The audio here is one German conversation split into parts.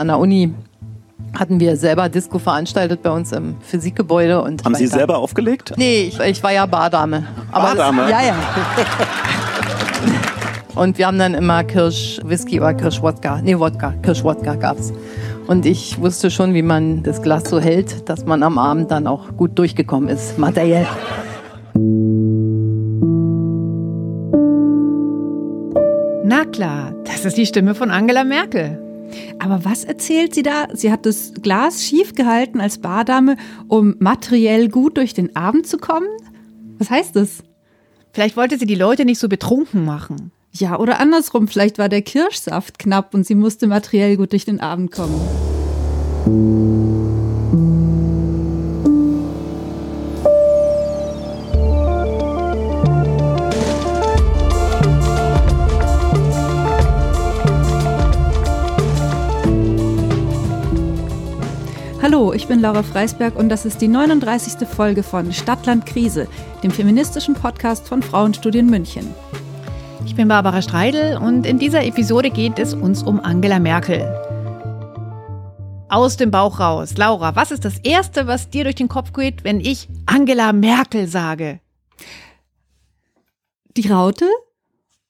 An der Uni hatten wir selber Disco veranstaltet bei uns im Physikgebäude. Und Haben Sie selber aufgelegt? Nee, ich, ich war ja Bardame. Aber Bardame? Das, ja, ja. und wir haben dann immer Kirsch-Whisky oder Kirsch-Wodka. Nee, Wodka. Kirsch-Wodka gab's. Und ich wusste schon, wie man das Glas so hält, dass man am Abend dann auch gut durchgekommen ist, materiell. Na klar, das ist die Stimme von Angela Merkel. Aber was erzählt sie da? Sie hat das Glas schief gehalten als Bardame, um materiell gut durch den Abend zu kommen? Was heißt das? Vielleicht wollte sie die Leute nicht so betrunken machen. Ja, oder andersrum, vielleicht war der Kirschsaft knapp und sie musste materiell gut durch den Abend kommen. Hallo, ich bin Laura Freisberg und das ist die 39. Folge von Stadtland Krise, dem feministischen Podcast von Frauenstudien München. Ich bin Barbara Streidel und in dieser Episode geht es uns um Angela Merkel. Aus dem Bauch raus. Laura, was ist das Erste, was dir durch den Kopf geht, wenn ich Angela Merkel sage? Die Raute?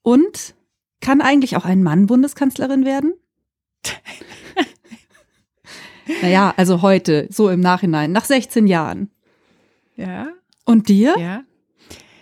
Und kann eigentlich auch ein Mann Bundeskanzlerin werden? naja, also heute, so im Nachhinein, nach 16 Jahren. Ja. Und dir? Ja.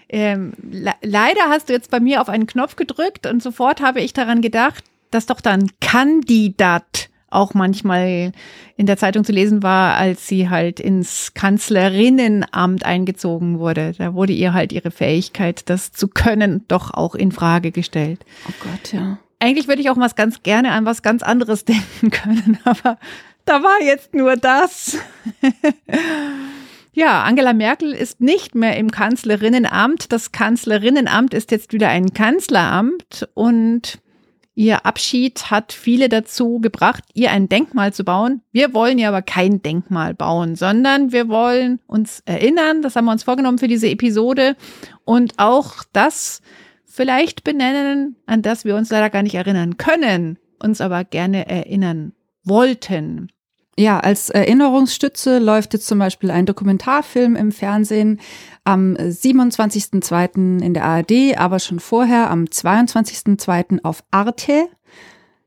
Ähm, le leider hast du jetzt bei mir auf einen Knopf gedrückt und sofort habe ich daran gedacht, dass doch dann Kandidat auch manchmal in der Zeitung zu lesen war, als sie halt ins Kanzlerinnenamt eingezogen wurde. Da wurde ihr halt ihre Fähigkeit, das zu können, doch auch in Frage gestellt. Oh Gott, ja. Eigentlich würde ich auch was ganz gerne an was ganz anderes denken können, aber da war jetzt nur das. Ja, Angela Merkel ist nicht mehr im Kanzlerinnenamt. Das Kanzlerinnenamt ist jetzt wieder ein Kanzleramt und ihr Abschied hat viele dazu gebracht, ihr ein Denkmal zu bauen. Wir wollen ihr aber kein Denkmal bauen, sondern wir wollen uns erinnern, das haben wir uns vorgenommen für diese Episode und auch das vielleicht benennen, an das wir uns leider gar nicht erinnern können, uns aber gerne erinnern wollten. Ja, als Erinnerungsstütze läuft jetzt zum Beispiel ein Dokumentarfilm im Fernsehen am 27.02. in der ARD, aber schon vorher am 22.02. auf Arte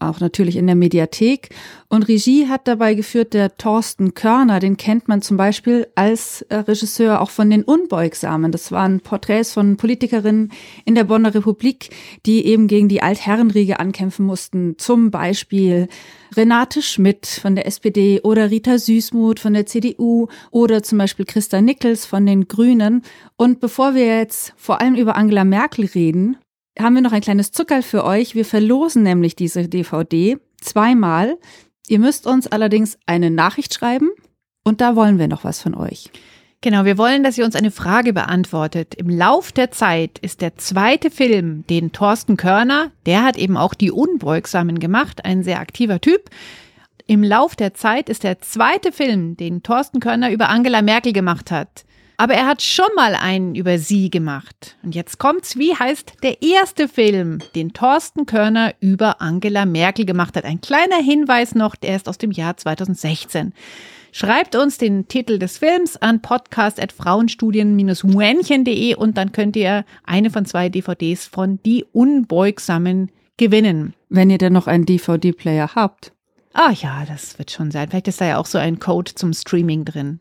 auch natürlich in der Mediathek. Und Regie hat dabei geführt der Thorsten Körner, den kennt man zum Beispiel als äh, Regisseur auch von den Unbeugsamen. Das waren Porträts von Politikerinnen in der Bonner Republik, die eben gegen die Altherrenriege ankämpfen mussten. Zum Beispiel Renate Schmidt von der SPD oder Rita Süßmuth von der CDU oder zum Beispiel Christa Nickels von den Grünen. Und bevor wir jetzt vor allem über Angela Merkel reden, haben wir noch ein kleines Zuckerl für euch. Wir verlosen nämlich diese DVD zweimal. Ihr müsst uns allerdings eine Nachricht schreiben und da wollen wir noch was von euch. Genau, wir wollen, dass ihr uns eine Frage beantwortet. Im Lauf der Zeit ist der zweite Film, den Thorsten Körner, der hat eben auch die Unbeugsamen gemacht, ein sehr aktiver Typ. Im Lauf der Zeit ist der zweite Film, den Thorsten Körner über Angela Merkel gemacht hat. Aber er hat schon mal einen über sie gemacht. Und jetzt kommt's, wie heißt der erste Film, den Thorsten Körner über Angela Merkel gemacht hat? Ein kleiner Hinweis noch, der ist aus dem Jahr 2016. Schreibt uns den Titel des Films an podcast.frauenstudien-muenchen.de und dann könnt ihr eine von zwei DVDs von Die Unbeugsamen gewinnen. Wenn ihr denn noch einen DVD-Player habt. Ah ja, das wird schon sein. Vielleicht ist da ja auch so ein Code zum Streaming drin.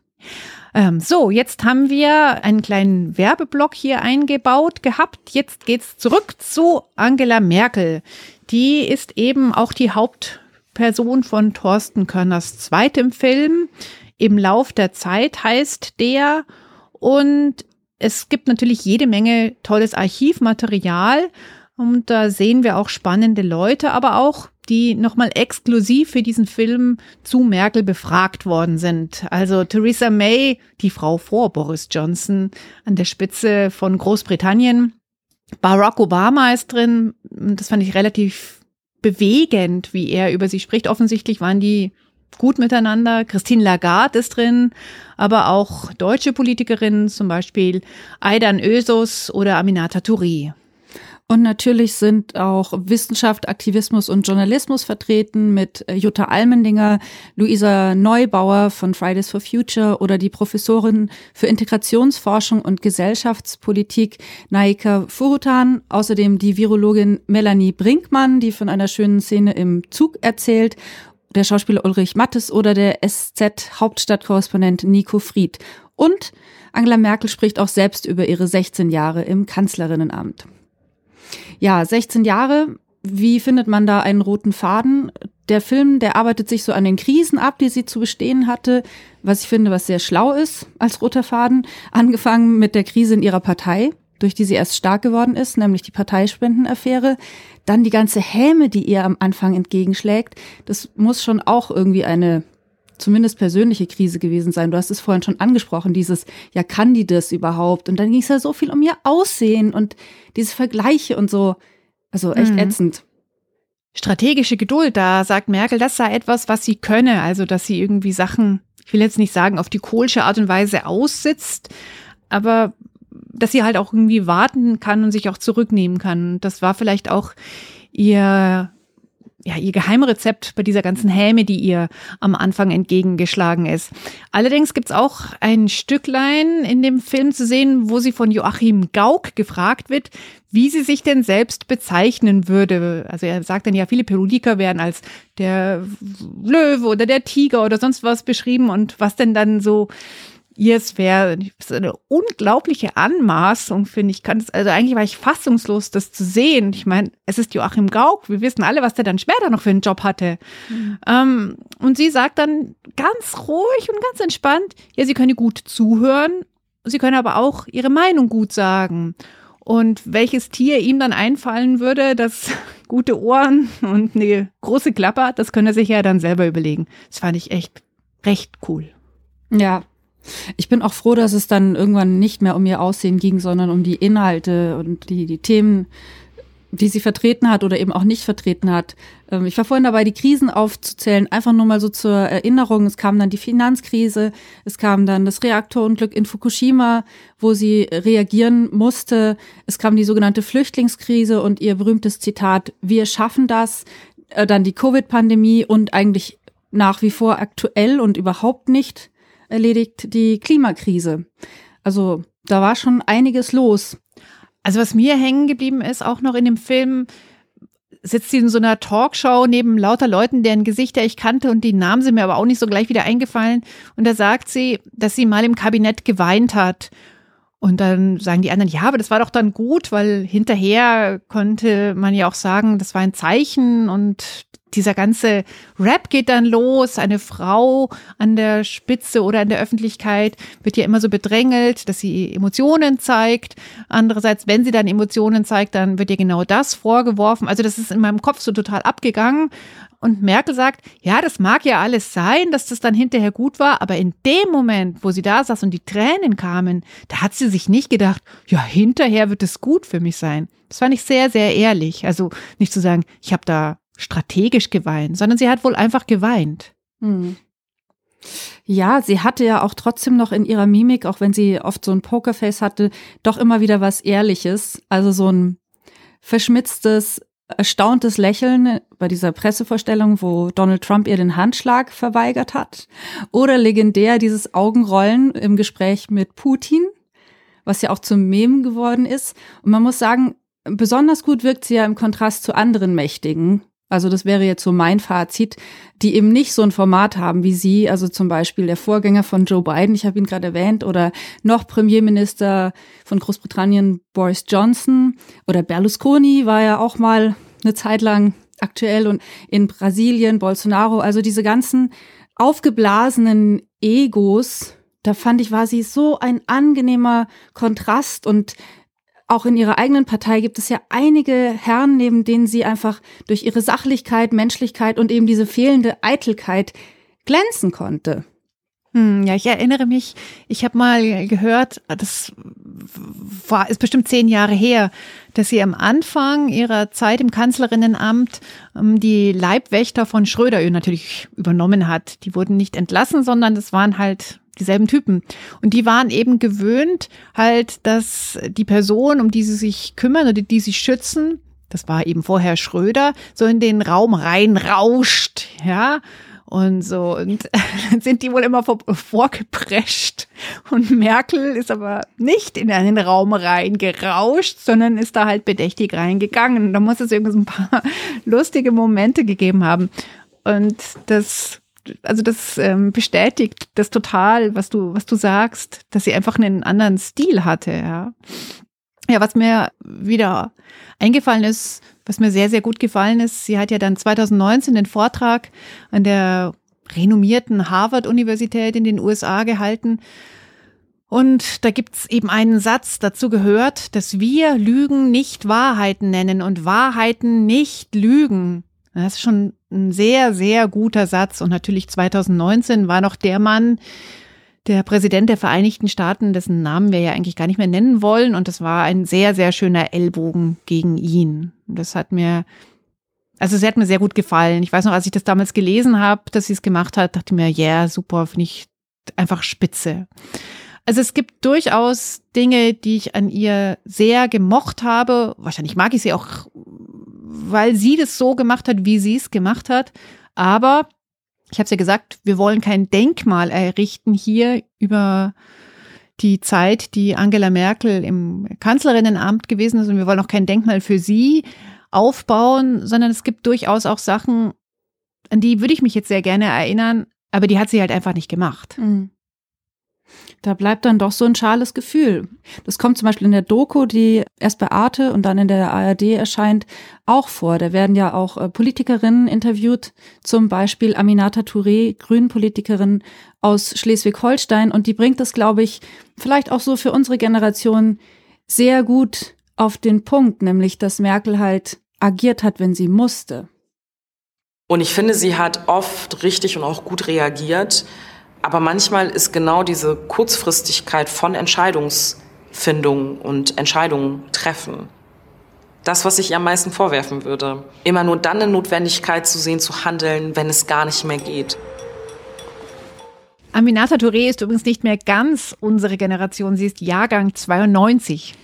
Ähm, so, jetzt haben wir einen kleinen Werbeblock hier eingebaut gehabt. Jetzt geht's zurück zu Angela Merkel. Die ist eben auch die Hauptperson von Thorsten Körners zweitem Film. Im Lauf der Zeit heißt der. Und es gibt natürlich jede Menge tolles Archivmaterial. Und da sehen wir auch spannende Leute, aber auch die nochmal exklusiv für diesen Film zu Merkel befragt worden sind. Also Theresa May, die Frau vor Boris Johnson, an der Spitze von Großbritannien. Barack Obama ist drin. Das fand ich relativ bewegend, wie er über sie spricht. Offensichtlich waren die gut miteinander. Christine Lagarde ist drin, aber auch deutsche Politikerinnen, zum Beispiel Aidan Özus oder Aminata Touré. Und natürlich sind auch Wissenschaft, Aktivismus und Journalismus vertreten mit äh, Jutta Almendinger, Luisa Neubauer von Fridays for Future oder die Professorin für Integrationsforschung und Gesellschaftspolitik Naika Furutan, außerdem die Virologin Melanie Brinkmann, die von einer schönen Szene im Zug erzählt, der Schauspieler Ulrich Mattes oder der SZ-Hauptstadtkorrespondent Nico Fried. Und Angela Merkel spricht auch selbst über ihre 16 Jahre im Kanzlerinnenamt. Ja, 16 Jahre. Wie findet man da einen roten Faden? Der Film, der arbeitet sich so an den Krisen ab, die sie zu bestehen hatte, was ich finde, was sehr schlau ist als roter Faden. Angefangen mit der Krise in ihrer Partei, durch die sie erst stark geworden ist, nämlich die Parteispendenaffäre. Dann die ganze Häme, die ihr am Anfang entgegenschlägt. Das muss schon auch irgendwie eine zumindest persönliche Krise gewesen sein. Du hast es vorhin schon angesprochen, dieses, ja, kann die das überhaupt? Und dann ging es ja so viel um ihr Aussehen und diese Vergleiche und so. Also echt mhm. ätzend. Strategische Geduld, da sagt Merkel, das sei etwas, was sie könne. Also, dass sie irgendwie Sachen, ich will jetzt nicht sagen, auf die kohlsche Art und Weise aussitzt, aber dass sie halt auch irgendwie warten kann und sich auch zurücknehmen kann. Das war vielleicht auch ihr ja, ihr Geheimrezept bei dieser ganzen Häme, die ihr am Anfang entgegengeschlagen ist. Allerdings gibt's auch ein Stücklein in dem Film zu sehen, wo sie von Joachim Gauck gefragt wird, wie sie sich denn selbst bezeichnen würde. Also er sagt dann ja, viele Peruliker werden als der Löwe oder der Tiger oder sonst was beschrieben und was denn dann so es wäre eine unglaubliche Anmaßung, finde ich. Kann das, also eigentlich war ich fassungslos, das zu sehen. Ich meine, es ist Joachim Gauck. Wir wissen alle, was der dann später noch für einen Job hatte. Mhm. Ähm, und sie sagt dann ganz ruhig und ganz entspannt, ja, sie können gut zuhören, sie können aber auch ihre Meinung gut sagen. Und welches Tier ihm dann einfallen würde, das gute Ohren und eine große Klappe hat, das könnte er sich ja dann selber überlegen. Das fand ich echt recht cool. Ja, ich bin auch froh, dass es dann irgendwann nicht mehr um ihr Aussehen ging, sondern um die Inhalte und die, die Themen, die sie vertreten hat oder eben auch nicht vertreten hat. Ähm, ich war vorhin dabei, die Krisen aufzuzählen, einfach nur mal so zur Erinnerung. Es kam dann die Finanzkrise, es kam dann das Reaktorunglück in Fukushima, wo sie reagieren musste. Es kam die sogenannte Flüchtlingskrise und ihr berühmtes Zitat, wir schaffen das. Äh, dann die Covid-Pandemie und eigentlich nach wie vor aktuell und überhaupt nicht erledigt die Klimakrise. Also da war schon einiges los. Also was mir hängen geblieben ist, auch noch in dem Film, sitzt sie in so einer Talkshow neben lauter Leuten, deren Gesichter ich kannte und die Namen sind mir aber auch nicht so gleich wieder eingefallen. Und da sagt sie, dass sie mal im Kabinett geweint hat. Und dann sagen die anderen, ja, aber das war doch dann gut, weil hinterher konnte man ja auch sagen, das war ein Zeichen und dieser ganze Rap geht dann los. Eine Frau an der Spitze oder in der Öffentlichkeit wird ja immer so bedrängelt, dass sie Emotionen zeigt. Andererseits, wenn sie dann Emotionen zeigt, dann wird ihr genau das vorgeworfen. Also das ist in meinem Kopf so total abgegangen. Und Merkel sagt, ja, das mag ja alles sein, dass das dann hinterher gut war, aber in dem Moment, wo sie da saß und die Tränen kamen, da hat sie sich nicht gedacht, ja, hinterher wird es gut für mich sein. Das fand ich sehr, sehr ehrlich. Also nicht zu sagen, ich habe da strategisch geweint, sondern sie hat wohl einfach geweint. Hm. Ja, sie hatte ja auch trotzdem noch in ihrer Mimik, auch wenn sie oft so ein Pokerface hatte, doch immer wieder was Ehrliches. Also so ein verschmitztes, erstauntes Lächeln bei dieser Pressevorstellung, wo Donald Trump ihr den Handschlag verweigert hat. Oder legendär dieses Augenrollen im Gespräch mit Putin, was ja auch zum Mem geworden ist. Und man muss sagen, besonders gut wirkt sie ja im Kontrast zu anderen Mächtigen, also das wäre jetzt so mein Fazit, die eben nicht so ein Format haben wie Sie, also zum Beispiel der Vorgänger von Joe Biden, ich habe ihn gerade erwähnt, oder noch Premierminister von Großbritannien Boris Johnson oder Berlusconi war ja auch mal eine Zeit lang aktuell und in Brasilien Bolsonaro, also diese ganzen aufgeblasenen Egos, da fand ich, war sie so ein angenehmer Kontrast und auch in ihrer eigenen Partei gibt es ja einige Herren, neben denen sie einfach durch ihre Sachlichkeit, Menschlichkeit und eben diese fehlende Eitelkeit glänzen konnte. Hm, ja, ich erinnere mich, ich habe mal gehört, das war, ist bestimmt zehn Jahre her, dass sie am Anfang ihrer Zeit im Kanzlerinnenamt ähm, die Leibwächter von Schröder natürlich übernommen hat. Die wurden nicht entlassen, sondern das waren halt dieselben Typen. Und die waren eben gewöhnt, halt, dass die Person, um die sie sich kümmern oder die sie schützen, das war eben vorher Schröder, so in den Raum reinrauscht, ja. Und so, und dann sind die wohl immer vor, vorgeprescht. Und Merkel ist aber nicht in einen Raum reingerauscht, sondern ist da halt bedächtig reingegangen. Da muss es irgendwie so ein paar lustige Momente gegeben haben. Und das, also das ähm, bestätigt das total, was du, was du sagst, dass sie einfach einen anderen Stil hatte, ja. Ja, was mir wieder eingefallen ist, was mir sehr, sehr gut gefallen ist, sie hat ja dann 2019 den Vortrag an der renommierten Harvard-Universität in den USA gehalten. Und da gibt's eben einen Satz dazu gehört, dass wir Lügen nicht Wahrheiten nennen und Wahrheiten nicht Lügen. Das ist schon ein sehr, sehr guter Satz. Und natürlich 2019 war noch der Mann, der Präsident der Vereinigten Staaten, dessen Namen wir ja eigentlich gar nicht mehr nennen wollen. Und das war ein sehr, sehr schöner Ellbogen gegen ihn. Das hat mir, also es hat mir sehr gut gefallen. Ich weiß noch, als ich das damals gelesen habe, dass sie es gemacht hat, dachte ich mir, ja, yeah, super, finde ich einfach spitze. Also es gibt durchaus Dinge, die ich an ihr sehr gemocht habe. Wahrscheinlich mag ich sie auch, weil sie das so gemacht hat, wie sie es gemacht hat. Aber ich habe es ja gesagt, wir wollen kein Denkmal errichten hier über die Zeit, die Angela Merkel im Kanzlerinnenamt gewesen ist. Und wir wollen auch kein Denkmal für sie aufbauen, sondern es gibt durchaus auch Sachen, an die würde ich mich jetzt sehr gerne erinnern, aber die hat sie halt einfach nicht gemacht. Mhm. Da bleibt dann doch so ein schales Gefühl. Das kommt zum Beispiel in der Doku, die erst bei Arte und dann in der ARD erscheint, auch vor. Da werden ja auch äh, Politikerinnen interviewt, zum Beispiel Aminata Touré, Grünenpolitikerin aus Schleswig-Holstein. Und die bringt das, glaube ich, vielleicht auch so für unsere Generation sehr gut auf den Punkt, nämlich dass Merkel halt agiert hat, wenn sie musste. Und ich finde, sie hat oft richtig und auch gut reagiert. Aber manchmal ist genau diese Kurzfristigkeit von Entscheidungsfindung und Entscheidungen treffen das, was ich ihr am meisten vorwerfen würde. Immer nur dann eine Notwendigkeit zu sehen, zu handeln, wenn es gar nicht mehr geht. Aminata Touré ist übrigens nicht mehr ganz unsere Generation. Sie ist Jahrgang 92.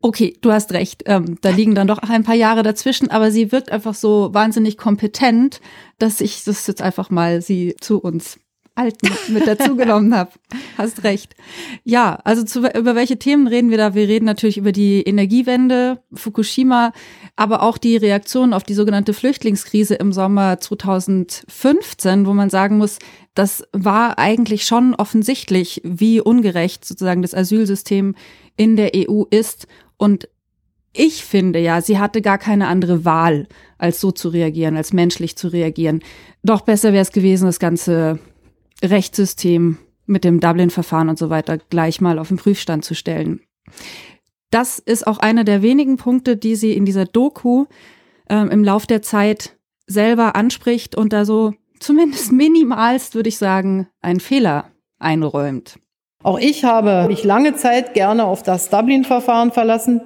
Okay, du hast recht. Ähm, da liegen dann doch ein paar Jahre dazwischen, aber sie wirkt einfach so wahnsinnig kompetent, dass ich das jetzt einfach mal sie zu uns Alten mit dazugenommen habe. Hast recht. Ja, also zu, über welche Themen reden wir da? Wir reden natürlich über die Energiewende, Fukushima, aber auch die Reaktion auf die sogenannte Flüchtlingskrise im Sommer 2015, wo man sagen muss, das war eigentlich schon offensichtlich, wie ungerecht sozusagen das Asylsystem in der EU ist. Und ich finde ja, sie hatte gar keine andere Wahl, als so zu reagieren, als menschlich zu reagieren. Doch besser wäre es gewesen, das Ganze Rechtssystem mit dem Dublin-Verfahren und so weiter gleich mal auf den Prüfstand zu stellen. Das ist auch einer der wenigen Punkte, die sie in dieser Doku ähm, im Lauf der Zeit selber anspricht und da so zumindest minimalst, würde ich sagen, einen Fehler einräumt. Auch ich habe mich lange Zeit gerne auf das Dublin-Verfahren verlassen,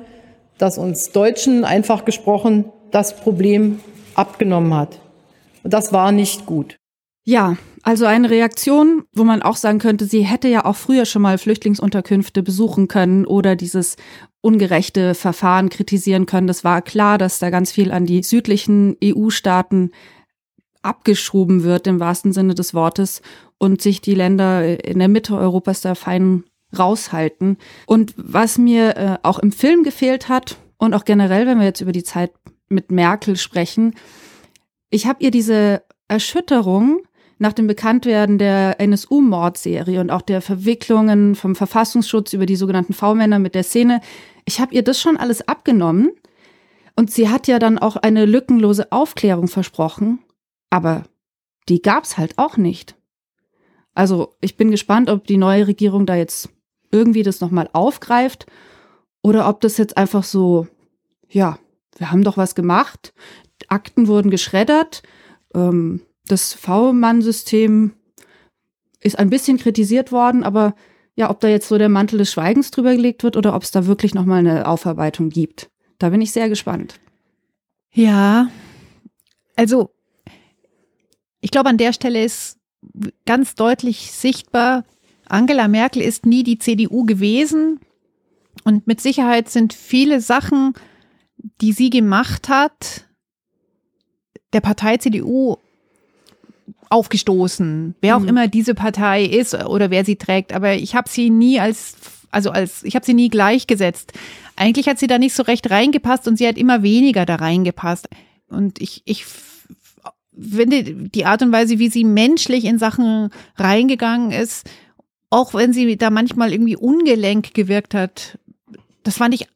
das uns Deutschen einfach gesprochen das Problem abgenommen hat. Und das war nicht gut. Ja, also eine Reaktion, wo man auch sagen könnte, sie hätte ja auch früher schon mal Flüchtlingsunterkünfte besuchen können oder dieses ungerechte Verfahren kritisieren können. Das war klar, dass da ganz viel an die südlichen EU-Staaten abgeschoben wird im wahrsten Sinne des Wortes und sich die Länder in der Mitte Europas da fein raushalten. Und was mir äh, auch im Film gefehlt hat und auch generell, wenn wir jetzt über die Zeit mit Merkel sprechen, ich habe ihr diese Erschütterung nach dem Bekanntwerden der NSU-Mordserie und auch der Verwicklungen vom Verfassungsschutz über die sogenannten V-Männer mit der Szene, ich habe ihr das schon alles abgenommen. Und sie hat ja dann auch eine lückenlose Aufklärung versprochen, aber die gab's halt auch nicht. Also ich bin gespannt, ob die neue Regierung da jetzt irgendwie das nochmal aufgreift oder ob das jetzt einfach so, ja, wir haben doch was gemacht, Akten wurden geschreddert, ähm, das V-Mann-System ist ein bisschen kritisiert worden, aber ja, ob da jetzt so der Mantel des Schweigens drüber gelegt wird oder ob es da wirklich nochmal eine Aufarbeitung gibt. Da bin ich sehr gespannt. Ja, also ich glaube, an der Stelle ist ganz deutlich sichtbar, Angela Merkel ist nie die CDU gewesen. Und mit Sicherheit sind viele Sachen, die sie gemacht hat, der Partei CDU aufgestoßen, wer auch mhm. immer diese Partei ist oder wer sie trägt. Aber ich habe sie nie als, also als, ich habe sie nie gleichgesetzt. Eigentlich hat sie da nicht so recht reingepasst und sie hat immer weniger da reingepasst. Und ich, ich finde die Art und Weise, wie sie menschlich in Sachen reingegangen ist, auch wenn sie da manchmal irgendwie ungelenk gewirkt hat, das fand ich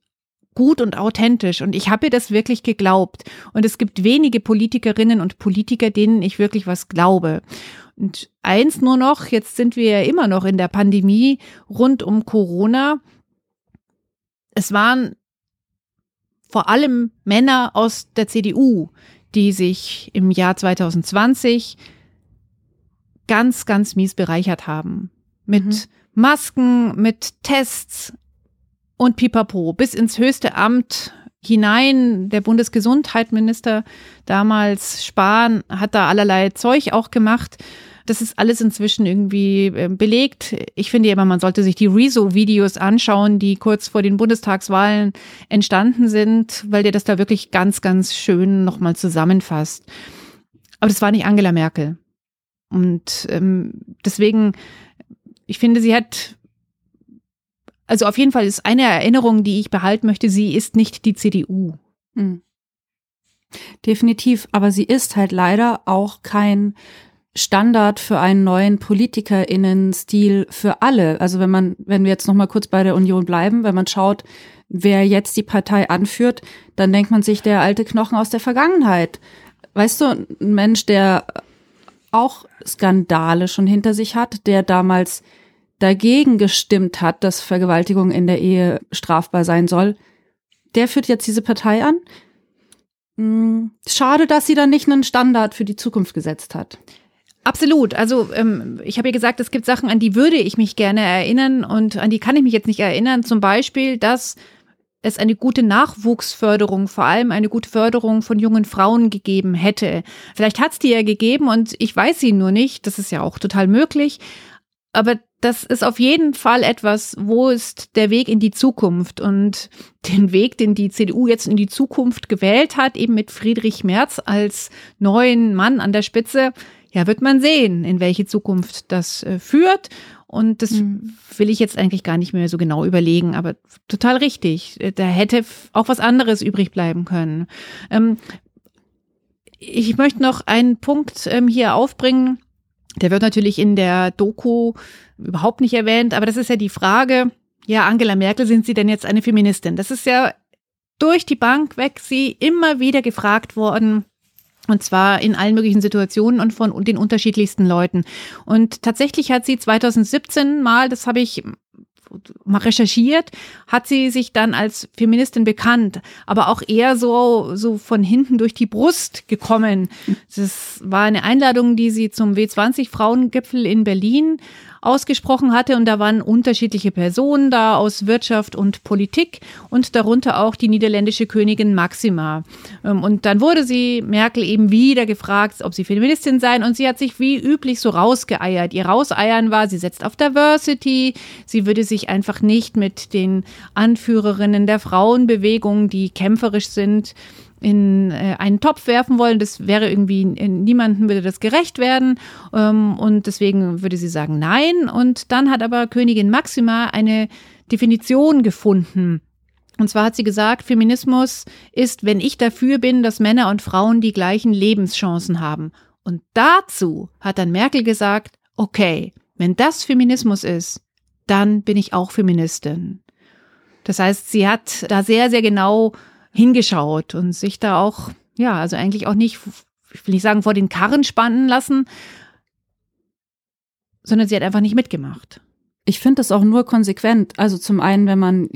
gut und authentisch und ich habe ihr das wirklich geglaubt. Und es gibt wenige Politikerinnen und Politiker, denen ich wirklich was glaube. Und eins nur noch, jetzt sind wir ja immer noch in der Pandemie rund um Corona. Es waren vor allem Männer aus der CDU, die sich im Jahr 2020 ganz, ganz mies bereichert haben. Mit mhm. Masken, mit Tests, und pipapo bis ins höchste Amt hinein. Der Bundesgesundheitsminister damals Spahn hat da allerlei Zeug auch gemacht. Das ist alles inzwischen irgendwie ähm, belegt. Ich finde immer, man sollte sich die Rezo-Videos anschauen, die kurz vor den Bundestagswahlen entstanden sind, weil der das da wirklich ganz, ganz schön nochmal zusammenfasst. Aber das war nicht Angela Merkel. Und ähm, deswegen, ich finde, sie hat also auf jeden Fall ist eine Erinnerung, die ich behalten möchte, sie ist nicht die CDU. Hm. Definitiv, aber sie ist halt leider auch kein Standard für einen neuen Politikerinnen-Stil für alle. Also wenn man, wenn wir jetzt noch mal kurz bei der Union bleiben, wenn man schaut, wer jetzt die Partei anführt, dann denkt man sich der alte Knochen aus der Vergangenheit. Weißt du, ein Mensch, der auch Skandale schon hinter sich hat, der damals dagegen gestimmt hat, dass Vergewaltigung in der Ehe strafbar sein soll, der führt jetzt diese Partei an. Hm, schade, dass sie dann nicht einen Standard für die Zukunft gesetzt hat. Absolut. Also ähm, ich habe ja gesagt, es gibt Sachen, an die würde ich mich gerne erinnern und an die kann ich mich jetzt nicht erinnern. Zum Beispiel, dass es eine gute Nachwuchsförderung, vor allem eine gute Förderung von jungen Frauen gegeben hätte. Vielleicht hat es die ja gegeben und ich weiß sie nur nicht. Das ist ja auch total möglich. Aber das ist auf jeden Fall etwas, wo ist der Weg in die Zukunft und den Weg, den die CDU jetzt in die Zukunft gewählt hat, eben mit Friedrich Merz als neuen Mann an der Spitze, ja, wird man sehen, in welche Zukunft das äh, führt. Und das mhm. will ich jetzt eigentlich gar nicht mehr so genau überlegen, aber total richtig. Da hätte auch was anderes übrig bleiben können. Ähm, ich möchte noch einen Punkt ähm, hier aufbringen der wird natürlich in der Doku überhaupt nicht erwähnt, aber das ist ja die Frage, ja, Angela Merkel, sind Sie denn jetzt eine Feministin? Das ist ja durch die Bank weg sie immer wieder gefragt worden. Und zwar in allen möglichen Situationen und von den unterschiedlichsten Leuten. Und tatsächlich hat sie 2017 mal, das habe ich mal recherchiert, hat sie sich dann als Feministin bekannt, aber auch eher so, so von hinten durch die Brust gekommen. Das war eine Einladung, die sie zum W20 Frauengipfel in Berlin ausgesprochen hatte. Und da waren unterschiedliche Personen da aus Wirtschaft und Politik und darunter auch die niederländische Königin Maxima. Ähm, und dann wurde sie, Merkel, eben wieder gefragt, ob sie Feministin sei. Und sie hat sich wie üblich so rausgeeiert. Ihr Rauseiern war, sie setzt auf Diversity. Sie würde sich einfach nicht mit den Anführerinnen der Frauenbewegung, die kämpferisch sind, in äh, einen Topf werfen wollen. Das wäre irgendwie, niemandem würde das gerecht werden. Ähm, und deswegen würde sie sagen nein. Und dann hat aber Königin Maxima eine Definition gefunden. Und zwar hat sie gesagt, Feminismus ist, wenn ich dafür bin, dass Männer und Frauen die gleichen Lebenschancen haben. Und dazu hat dann Merkel gesagt, okay, wenn das Feminismus ist, dann bin ich auch Feministin. Das heißt, sie hat da sehr, sehr genau hingeschaut und sich da auch, ja, also eigentlich auch nicht, ich will nicht sagen, vor den Karren spannen lassen, sondern sie hat einfach nicht mitgemacht. Ich finde das auch nur konsequent. Also zum einen, wenn man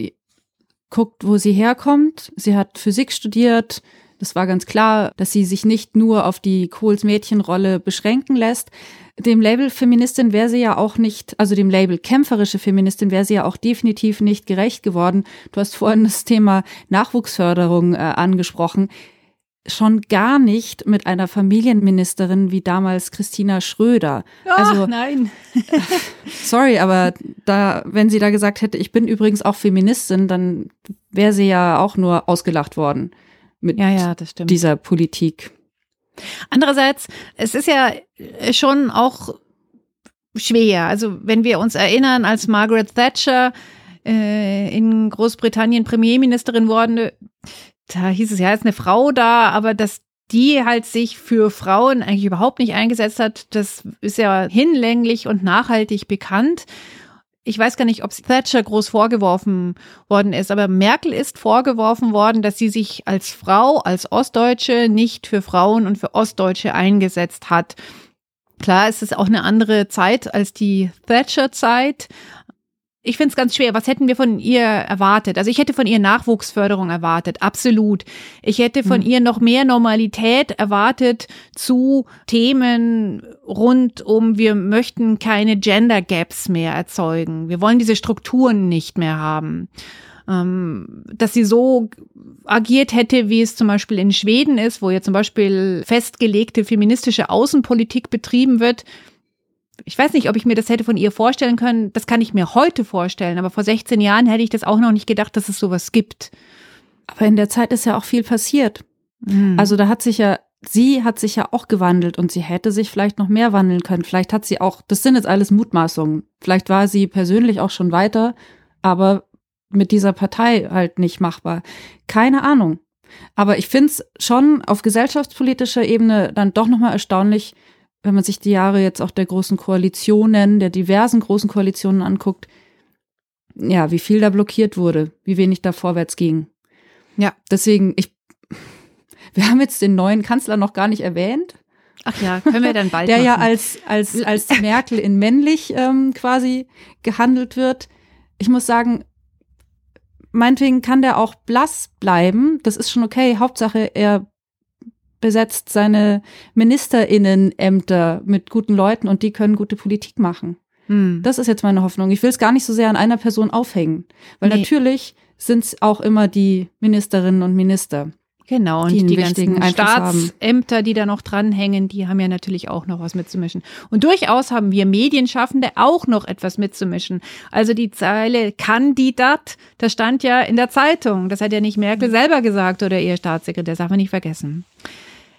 guckt, wo sie herkommt. Sie hat Physik studiert. Das war ganz klar, dass sie sich nicht nur auf die Kohls Mädchenrolle beschränken lässt. Dem Label Feministin wäre sie ja auch nicht, also dem Label kämpferische Feministin wäre sie ja auch definitiv nicht gerecht geworden. Du hast vorhin das Thema Nachwuchsförderung äh, angesprochen. schon gar nicht mit einer Familienministerin wie damals Christina Schröder. Ach, also nein. sorry, aber da, wenn sie da gesagt hätte, ich bin übrigens auch Feministin, dann wäre sie ja auch nur ausgelacht worden mit ja, ja, dieser Politik. Andererseits, es ist ja schon auch schwer. Also wenn wir uns erinnern, als Margaret Thatcher äh, in Großbritannien Premierministerin worden, da hieß es ja, ist eine Frau da, aber dass die halt sich für Frauen eigentlich überhaupt nicht eingesetzt hat, das ist ja hinlänglich und nachhaltig bekannt. Ich weiß gar nicht, ob Thatcher groß vorgeworfen worden ist, aber Merkel ist vorgeworfen worden, dass sie sich als Frau, als Ostdeutsche nicht für Frauen und für Ostdeutsche eingesetzt hat. Klar, es ist auch eine andere Zeit als die Thatcher-Zeit, ich finde es ganz schwer. Was hätten wir von ihr erwartet? Also ich hätte von ihr Nachwuchsförderung erwartet, absolut. Ich hätte von mhm. ihr noch mehr Normalität erwartet zu Themen rund um, wir möchten keine Gender Gaps mehr erzeugen. Wir wollen diese Strukturen nicht mehr haben. Ähm, dass sie so agiert hätte, wie es zum Beispiel in Schweden ist, wo ja zum Beispiel festgelegte feministische Außenpolitik betrieben wird ich weiß nicht, ob ich mir das hätte von ihr vorstellen können. Das kann ich mir heute vorstellen, aber vor 16 Jahren hätte ich das auch noch nicht gedacht, dass es sowas gibt. Aber in der Zeit ist ja auch viel passiert. Mhm. Also da hat sich ja, sie hat sich ja auch gewandelt und sie hätte sich vielleicht noch mehr wandeln können. Vielleicht hat sie auch, das sind jetzt alles Mutmaßungen. Vielleicht war sie persönlich auch schon weiter, aber mit dieser Partei halt nicht machbar. Keine Ahnung. Aber ich finde es schon auf gesellschaftspolitischer Ebene dann doch nochmal erstaunlich, wenn man sich die Jahre jetzt auch der großen Koalitionen, der diversen großen Koalitionen anguckt, ja, wie viel da blockiert wurde, wie wenig da vorwärts ging. Ja, deswegen, ich, wir haben jetzt den neuen Kanzler noch gar nicht erwähnt. Ach ja, können wir dann bald. Der machen. ja als, als, als Merkel in männlich ähm, quasi gehandelt wird. Ich muss sagen, meinetwegen kann der auch blass bleiben. Das ist schon okay. Hauptsache, er besetzt seine Ministerinnenämter mit guten Leuten und die können gute Politik machen. Hm. Das ist jetzt meine Hoffnung. Ich will es gar nicht so sehr an einer Person aufhängen, weil nee. natürlich sind es auch immer die Ministerinnen und Minister. Genau, und die, die ganzen Staatsämter, die da noch dranhängen, die haben ja natürlich auch noch was mitzumischen. Und durchaus haben wir Medienschaffende auch noch etwas mitzumischen. Also die Zeile Kandidat, das stand ja in der Zeitung. Das hat ja nicht Merkel selber gesagt oder ihr Staatssekretär, das darf man nicht vergessen.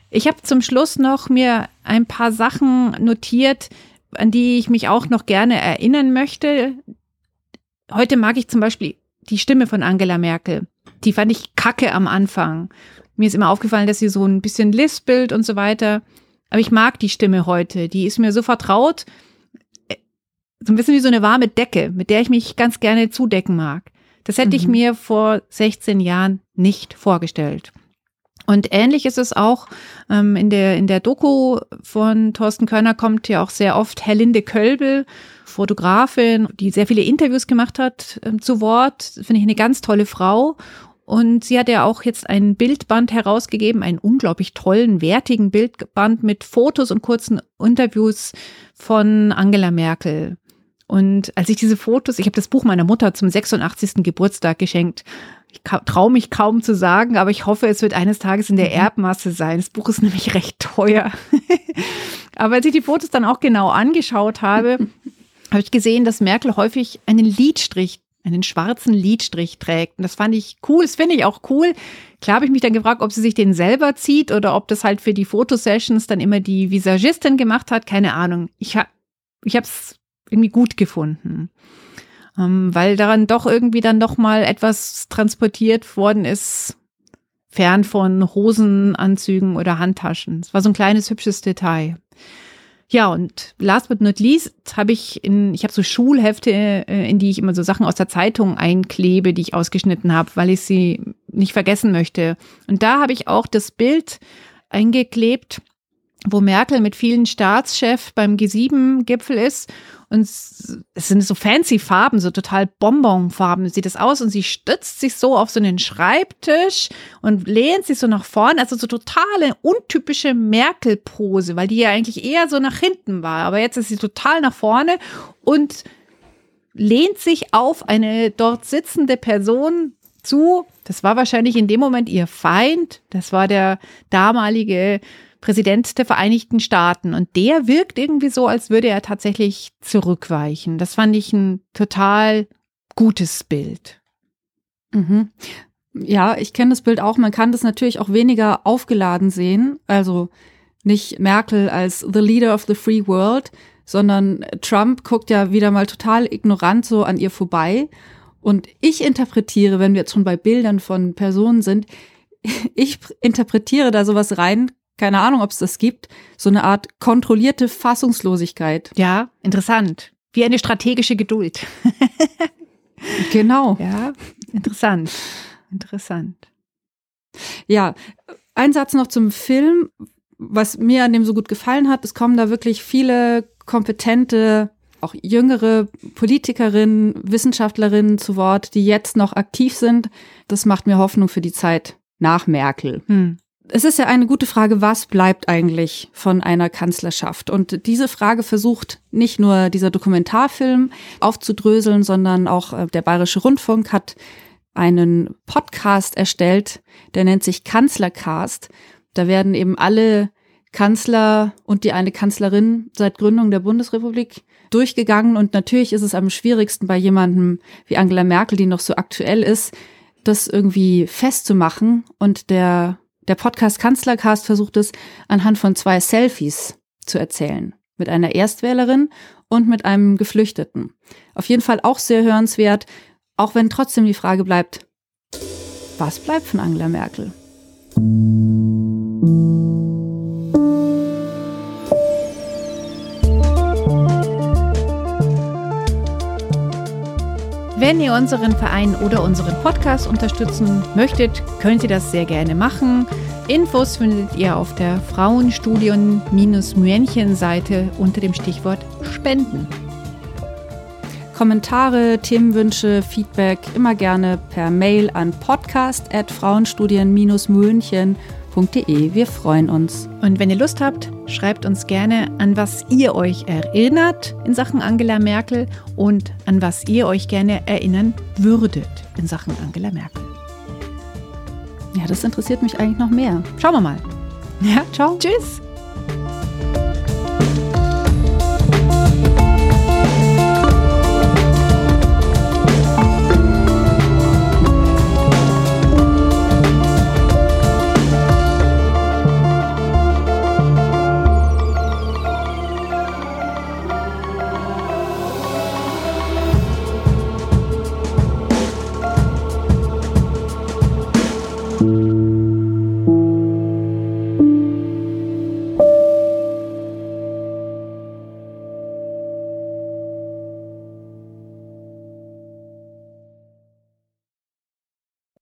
Ich habe zum Schluss noch mir ein paar Sachen notiert, an die ich mich auch noch gerne erinnern möchte. Heute mag ich zum Beispiel die Stimme von Angela Merkel. Die fand ich kacke am Anfang. Mir ist immer aufgefallen, dass sie so ein bisschen lispelt und so weiter. Aber ich mag die Stimme heute. Die ist mir so vertraut. So ein bisschen wie so eine warme Decke, mit der ich mich ganz gerne zudecken mag. Das hätte mhm. ich mir vor 16 Jahren nicht vorgestellt. Und ähnlich ist es auch ähm, in, der, in der Doku von Thorsten Körner kommt ja auch sehr oft Herlinde Kölbel, Fotografin, die sehr viele Interviews gemacht hat, äh, zu Wort. Finde ich eine ganz tolle Frau. Und sie hat ja auch jetzt ein Bildband herausgegeben, einen unglaublich tollen, wertigen Bildband mit Fotos und kurzen Interviews von Angela Merkel. Und als ich diese Fotos, ich habe das Buch meiner Mutter zum 86. Geburtstag geschenkt ich traue mich kaum zu sagen, aber ich hoffe, es wird eines Tages in der mhm. Erbmasse sein. Das Buch ist nämlich recht teuer. aber als ich die Fotos dann auch genau angeschaut habe, habe ich gesehen, dass Merkel häufig einen Lidstrich, einen schwarzen Lidstrich trägt. Und das fand ich cool. Das finde ich auch cool. Klar habe ich mich dann gefragt, ob sie sich den selber zieht oder ob das halt für die Fotosessions dann immer die Visagistin gemacht hat. Keine Ahnung. Ich habe ich habe es irgendwie gut gefunden weil daran doch irgendwie dann noch mal etwas transportiert worden ist, fern von Hosenanzügen oder Handtaschen. Es war so ein kleines hübsches Detail. Ja, und last but not least habe ich in, ich habe so Schulhefte, äh, in die ich immer so Sachen aus der Zeitung einklebe, die ich ausgeschnitten habe, weil ich sie nicht vergessen möchte. Und da habe ich auch das Bild eingeklebt, wo Merkel mit vielen Staatschefs beim G7-Gipfel ist und es sind so fancy Farben, so total Bonbonfarben sieht es aus und sie stützt sich so auf so einen Schreibtisch und lehnt sich so nach vorne, also so totale untypische Merkel-Pose, weil die ja eigentlich eher so nach hinten war, aber jetzt ist sie total nach vorne und lehnt sich auf eine dort sitzende Person, zu. Das war wahrscheinlich in dem Moment ihr Feind. Das war der damalige Präsident der Vereinigten Staaten. Und der wirkt irgendwie so, als würde er tatsächlich zurückweichen. Das fand ich ein total gutes Bild. Mhm. Ja, ich kenne das Bild auch. Man kann das natürlich auch weniger aufgeladen sehen. Also nicht Merkel als the leader of the free world, sondern Trump guckt ja wieder mal total ignorant so an ihr vorbei. Und ich interpretiere, wenn wir jetzt schon bei Bildern von Personen sind, ich interpretiere da sowas rein, keine Ahnung, ob es das gibt, so eine Art kontrollierte Fassungslosigkeit. Ja, interessant. Wie eine strategische Geduld. genau. Ja, interessant. Interessant. Ja, ein Satz noch zum Film. Was mir an dem so gut gefallen hat, es kommen da wirklich viele kompetente, auch jüngere Politikerinnen, Wissenschaftlerinnen zu Wort, die jetzt noch aktiv sind. Das macht mir Hoffnung für die Zeit nach Merkel. Hm. Es ist ja eine gute Frage, was bleibt eigentlich von einer Kanzlerschaft? Und diese Frage versucht nicht nur dieser Dokumentarfilm aufzudröseln, sondern auch äh, der Bayerische Rundfunk hat einen Podcast erstellt, der nennt sich Kanzlercast. Da werden eben alle Kanzler und die eine Kanzlerin seit Gründung der Bundesrepublik durchgegangen. Und natürlich ist es am schwierigsten bei jemandem wie Angela Merkel, die noch so aktuell ist, das irgendwie festzumachen. Und der, der Podcast Kanzlercast versucht es anhand von zwei Selfies zu erzählen. Mit einer Erstwählerin und mit einem Geflüchteten. Auf jeden Fall auch sehr hörenswert, auch wenn trotzdem die Frage bleibt, was bleibt von Angela Merkel? Wenn ihr unseren Verein oder unseren Podcast unterstützen möchtet, könnt ihr das sehr gerne machen. Infos findet ihr auf der Frauenstudien-Mühenchen-Seite unter dem Stichwort Spenden. Kommentare, Themenwünsche, Feedback immer gerne per Mail an podcast.frauenstudien-münchen.de. Wir freuen uns. Und wenn ihr Lust habt, schreibt uns gerne, an was ihr euch erinnert in Sachen Angela Merkel und an was ihr euch gerne erinnern würdet in Sachen Angela Merkel. Ja, das interessiert mich eigentlich noch mehr. Schauen wir mal. Ja, ciao. Tschüss.